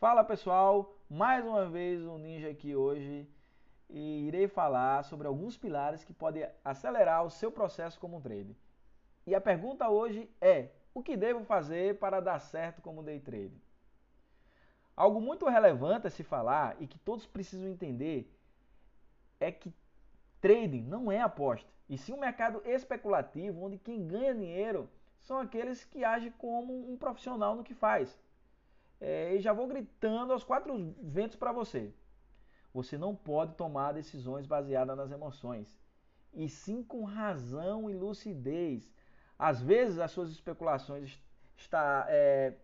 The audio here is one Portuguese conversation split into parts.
Fala pessoal, mais uma vez o Ninja aqui hoje e irei falar sobre alguns pilares que podem acelerar o seu processo como trader. E a pergunta hoje é: o que devo fazer para dar certo como day trader? Algo muito relevante a se falar e que todos precisam entender é que trading não é aposta, e sim um mercado especulativo onde quem ganha dinheiro são aqueles que agem como um profissional no que faz. É, e já vou gritando aos quatro ventos para você. Você não pode tomar decisões baseadas nas emoções, e sim com razão e lucidez. Às vezes as suas especulações está, é,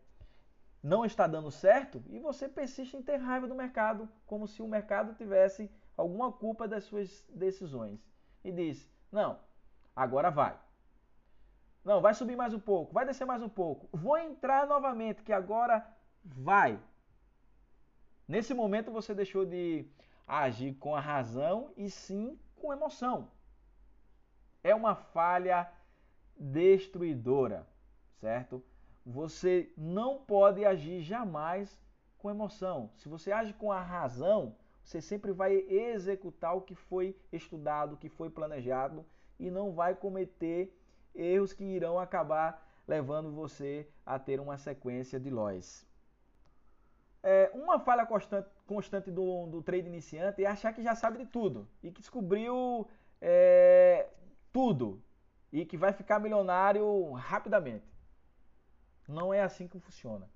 não está dando certo e você persiste em ter raiva do mercado, como se o mercado tivesse alguma culpa das suas decisões. E diz: Não, agora vai. Não, vai subir mais um pouco, vai descer mais um pouco. Vou entrar novamente, que agora vai. Nesse momento você deixou de agir com a razão e sim com emoção. É uma falha destruidora, certo? Você não pode agir jamais com emoção. Se você age com a razão, você sempre vai executar o que foi estudado, o que foi planejado e não vai cometer erros que irão acabar levando você a ter uma sequência de loss. É, uma falha constante, constante do, do trade iniciante é achar que já sabe de tudo e que descobriu é, tudo e que vai ficar milionário rapidamente. Não é assim que funciona.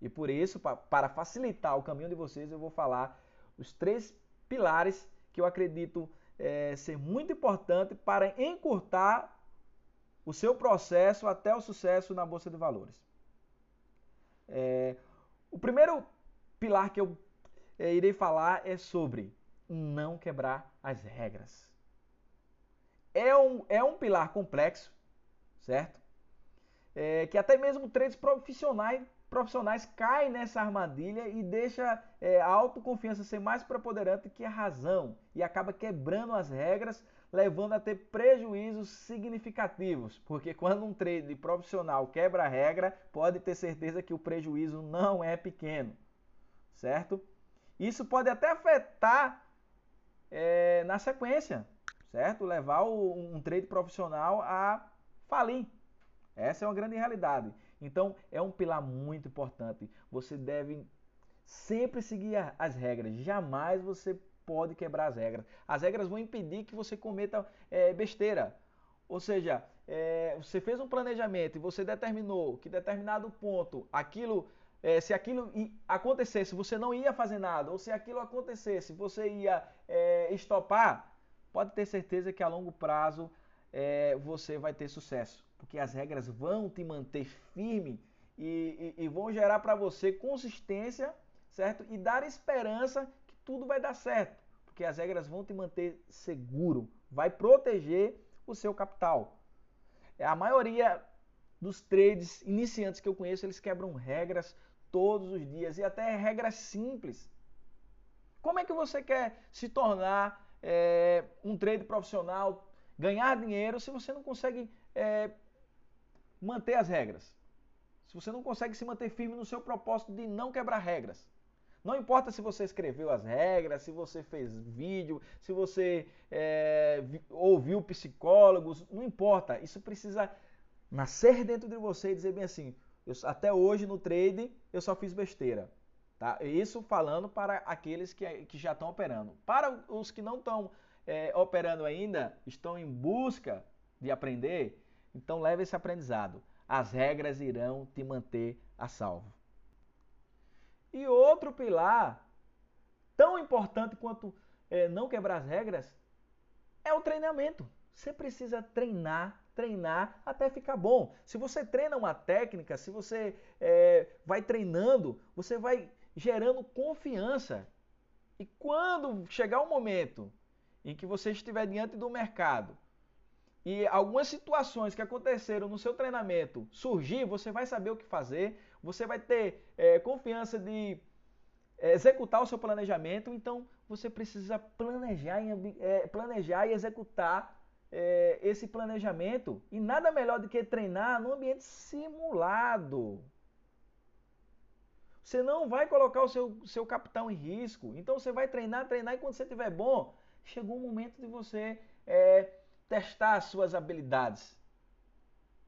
E por isso, para facilitar o caminho de vocês, eu vou falar os três pilares que eu acredito é, ser muito importante para encurtar o seu processo até o sucesso na Bolsa de Valores. É, o primeiro pilar que eu é, irei falar é sobre não quebrar as regras. É um, é um pilar complexo, certo? É, que até mesmo trades profissionais, profissionais caem nessa armadilha e deixa é, a autoconfiança ser mais preponderante que a razão e acaba quebrando as regras, levando a ter prejuízos significativos. Porque quando um trade profissional quebra a regra, pode ter certeza que o prejuízo não é pequeno certo? Isso pode até afetar é, na sequência, certo? Levar o, um trade profissional a falir. Essa é uma grande realidade. Então, é um pilar muito importante. Você deve sempre seguir as regras. Jamais você pode quebrar as regras. As regras vão impedir que você cometa é, besteira. Ou seja, é, você fez um planejamento e você determinou que determinado ponto aquilo é, se aquilo acontecesse, você não ia fazer nada, ou se aquilo acontecesse, você ia é, estopar, pode ter certeza que a longo prazo é, você vai ter sucesso, porque as regras vão te manter firme e, e, e vão gerar para você consistência, certo? E dar esperança que tudo vai dar certo, porque as regras vão te manter seguro, vai proteger o seu capital. A maioria dos trades iniciantes que eu conheço, eles quebram regras todos os dias e até regras simples. Como é que você quer se tornar é, um trader profissional, ganhar dinheiro, se você não consegue é, manter as regras? Se você não consegue se manter firme no seu propósito de não quebrar regras? Não importa se você escreveu as regras, se você fez vídeo, se você é, ouviu psicólogos, não importa. Isso precisa nascer dentro de você e dizer bem assim: eu, até hoje no trading eu só fiz besteira. Tá? Isso falando para aqueles que, que já estão operando. Para os que não estão é, operando ainda, estão em busca de aprender, então leve esse aprendizado. As regras irão te manter a salvo. E outro pilar, tão importante quanto é, não quebrar as regras, é o treinamento. Você precisa treinar treinar até ficar bom. Se você treina uma técnica, se você é, vai treinando, você vai gerando confiança. E quando chegar o momento em que você estiver diante do mercado e algumas situações que aconteceram no seu treinamento surgir, você vai saber o que fazer, você vai ter é, confiança de executar o seu planejamento. Então você precisa planejar, é, planejar e executar é, esse planejamento e nada melhor do que treinar no ambiente simulado. Você não vai colocar o seu, seu capital em risco. Então você vai treinar, treinar e quando você estiver bom, chegou o momento de você é, testar as suas habilidades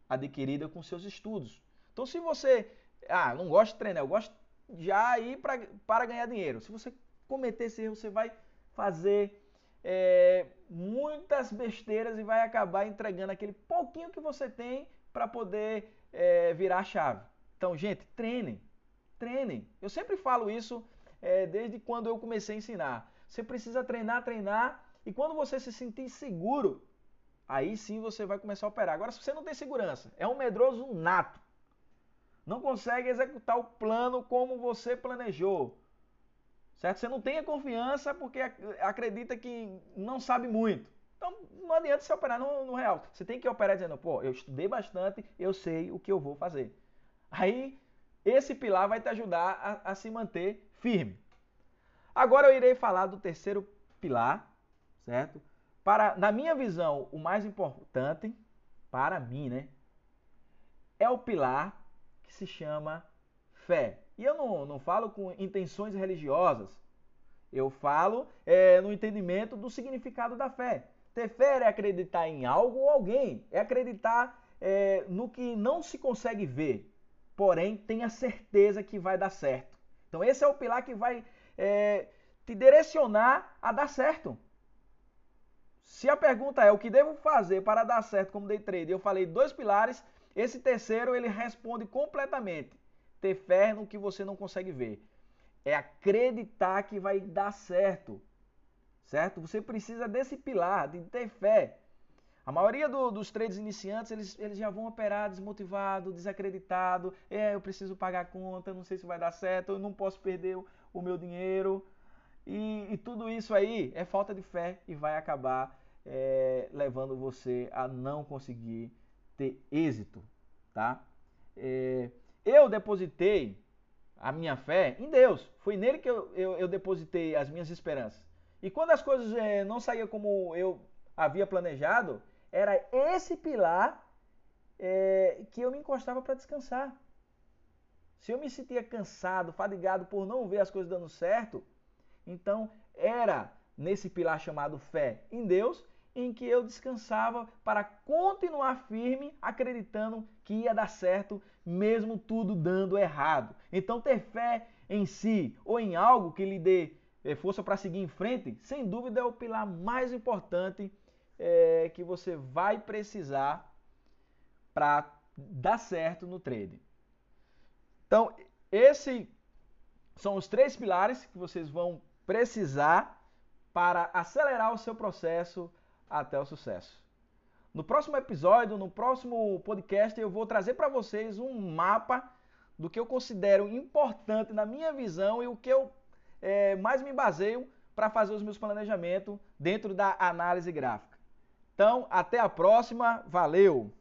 adquiridas com seus estudos. Então se você, ah, não gosta de treinar, eu gosto já ir para ganhar dinheiro. Se você cometer esse erro, você vai fazer é, muitas besteiras e vai acabar entregando aquele pouquinho que você tem para poder é, virar a chave. Então, gente, treinem, treinem. Eu sempre falo isso é, desde quando eu comecei a ensinar. Você precisa treinar, treinar, e quando você se sentir seguro, aí sim você vai começar a operar. Agora, se você não tem segurança, é um medroso nato, não consegue executar o plano como você planejou, certo? Você não tem a confiança porque acredita que não sabe muito. Então, não adianta você operar no, no real. Você tem que operar dizendo, pô, eu estudei bastante, eu sei o que eu vou fazer. Aí, esse pilar vai te ajudar a, a se manter firme. Agora eu irei falar do terceiro pilar, certo? Para, na minha visão, o mais importante, para mim, né? É o pilar que se chama fé. E eu não, não falo com intenções religiosas. Eu falo é, no entendimento do significado da fé. Ter fé é acreditar em algo ou alguém. É acreditar é, no que não se consegue ver. Porém, tenha certeza que vai dar certo. Então, esse é o pilar que vai é, te direcionar a dar certo. Se a pergunta é o que devo fazer para dar certo como day trader, eu falei dois pilares, esse terceiro ele responde completamente. Ter fé no que você não consegue ver. É acreditar que vai dar certo. Certo? Você precisa desse pilar, de ter fé. A maioria do, dos traders iniciantes, eles, eles já vão operar desmotivado, desacreditado. É, eu preciso pagar a conta, não sei se vai dar certo, eu não posso perder o, o meu dinheiro. E, e, tudo isso aí é falta de fé e vai acabar é, levando você a não conseguir ter êxito, tá? É, eu depositei a minha fé em Deus. Foi nele que eu, eu, eu depositei as minhas esperanças. E quando as coisas é, não saíam como eu havia planejado, era esse pilar é, que eu me encostava para descansar. Se eu me sentia cansado, fadigado por não ver as coisas dando certo, então era nesse pilar chamado fé em Deus em que eu descansava para continuar firme, acreditando que ia dar certo, mesmo tudo dando errado. Então, ter fé em si ou em algo que lhe dê eh, força para seguir em frente, sem dúvida é o pilar mais importante é, que você vai precisar para dar certo no trading. Então, esses são os três pilares que vocês vão precisar para acelerar o seu processo até o sucesso. No próximo episódio, no próximo podcast, eu vou trazer para vocês um mapa do que eu considero importante na minha visão e o que eu é, mais me baseio para fazer os meus planejamentos dentro da análise gráfica. Então, até a próxima. Valeu!